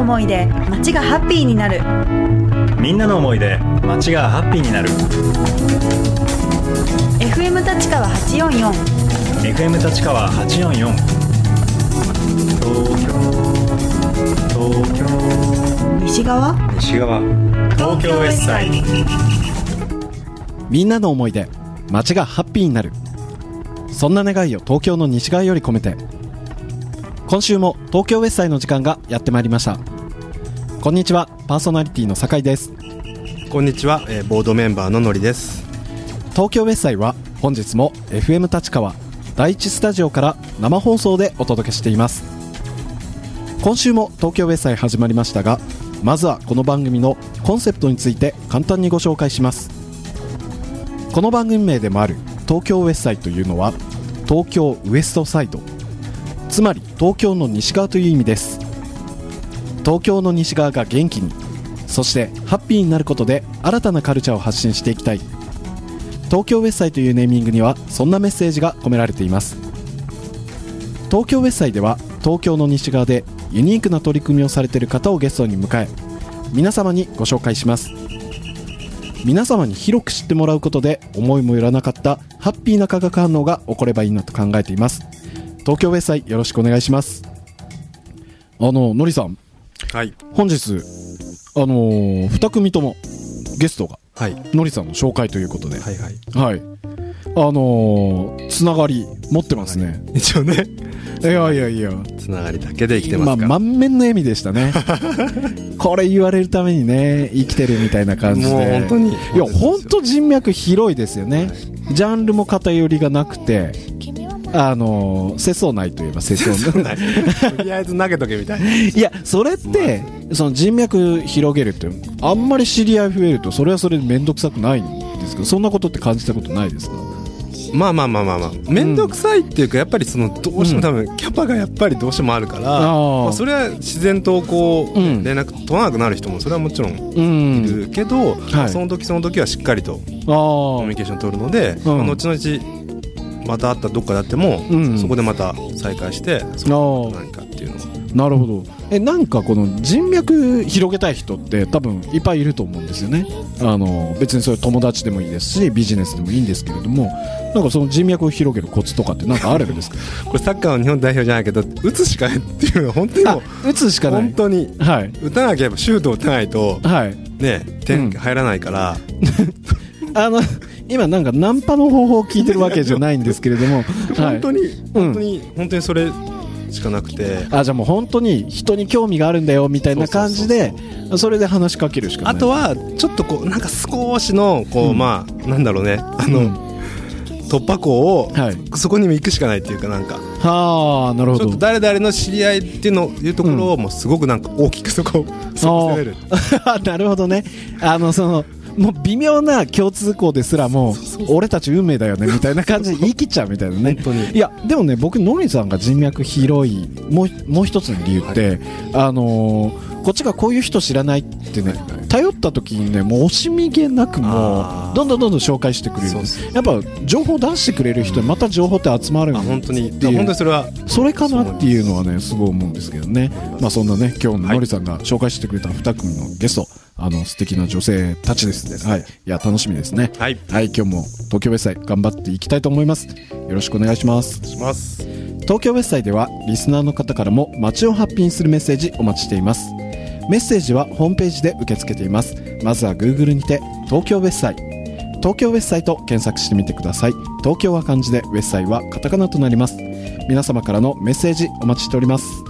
思いで街がハッピーになる。みんなの思いで街がハッピーになる。FM 立川844 FM 立川844東京東京。西側？西側。東京ウエストサイ。ドみんなの思いで街がハッピーになる。そんな願いを東京の西側より込めて今週も東京ウエストサイドの時間がやってまいりました。こんにちはパーソナリティの酒井です。こんにちは、えーボードメンバーののりです。東京ウエストサイドは本日も FM 立川第一スタジオから生放送でお届けしています。今週も東京ウエストサイド始まりましたがまずはこの番組のコンセプトについて簡単にご紹介します。この番組名でもある東京ウエストサイドというのは東京ウエストサイドつまり東京の西側という意味です。東京の西側が元気にそしてハッピーになることで新たなカルチャーを発信していきたい。東京ウエストサイというネーミングにはそんなメッセージが込められています。東京ウエストサイでは東京の西側でユニークな取り組みをされている方をゲストに迎え皆様にご紹介します。皆様に広く知ってもらうことで思いもよらなかったハッピーな化学反応が起こればいいなと考えています。東京ウエストサイよろしくお願いしますあののりさんはい。本日あのー、2組ともゲストがはい。のりさんの紹介ということではいはい。はい。あのー、つながり持ってますね。一応ね、いやいやいや。つながりだけで生きてままあ、すから。満面の笑みでしたね。これ言われるためにね、生きてるみたいな感じで。もう本当に。いや、本当人脈広いですよね。ジャンルも偏りがなくて、あのー、世相ないといえば世相ない。とりあえず投げとけみたいな。いや、それって、その人脈広げるって、あんまり知り合い増えると、それはそれで面倒くさくないんですけど、そんなことって感じたことないですか？まあまあまあまあまあ。めんどくさいっていうか、やっぱりその、どうしても多分、キャパがやっぱりどうしてもあるから、まあそれは自然とこう、うん連絡取らなくなる人も、それはもちろんうん。いるけど、はいその時その時はしっかりとあコミュニケーション取るので、うんまあ後々、また会ったどっかであっても、うん。そこでまた再会して、そあ。の。何かっていうのを。なるほど。えなんかこの人脈広げたい人って多分いっぱいいると思うんですよね。あの別にそれ友達でもいいですしビジネスでもいいんですけれどもなんかその人脈を広げるコツとかってなんかあるんですか？これサッカーの日本代表じゃないけど打つしかないっていうのは本当にも あ打つしうかない。本当にはい。打たなければシュートを打たないとはい。ねうん。点入らないから、あの今なんかナンパの方法を聞いてるわけじゃないんですけれども、はい。本当に本当に、本当にそれしかなくて。あじゃあもう本当に人に興味があるんだよみたいな感じでそれで話しかけるしかない。あとはちょっとこうなんか少しのこう、うんまあなんだろうね。あの、うん。突破口を、はい。そこにも行くしかないっていうかなんか。はあなるほど。ちょっと誰々の知り合いっていうのいうところをもうすごくなんか大きくそこをそこを攻める。なるほどね。あの、その、もう微妙な共通項ですらもう、俺たち運命だよね、みたいな感じで言い切っちゃうみたいなね。いや、でもね、僕、ノリさんが人脈広い、もう、もう一つの理由って、あのーこっちがこういう人知らないってね、頼った時にね、もう惜しみげなくもどんどんどんどん紹介してくれるやっぱ、情報出してくれる人にまた情報って集まるんあ本当に。本当にそれは。それかなっていうのはね、す。ごい思うんですけどね。まあそんなね、今日ののりさんが紹介してくれた2組のゲスト、あの、素敵な女性たちですね。はい。いや、楽しみですね。はいはい、今日も東京ウェスサイ頑張っていきたいと思います。よろしくお願いします。します東京ウェスサイでは、リスナーの方からも街をハッピーにするメッセージお待ちしています。メッセージはホームページで受け付けています。まずは Google にて、東京ウェスサイ。東京ウェスサイと検索してみてください。東京は漢字で、ウェスサイはカタカナとなります。皆様からのメッセージお待ちしております。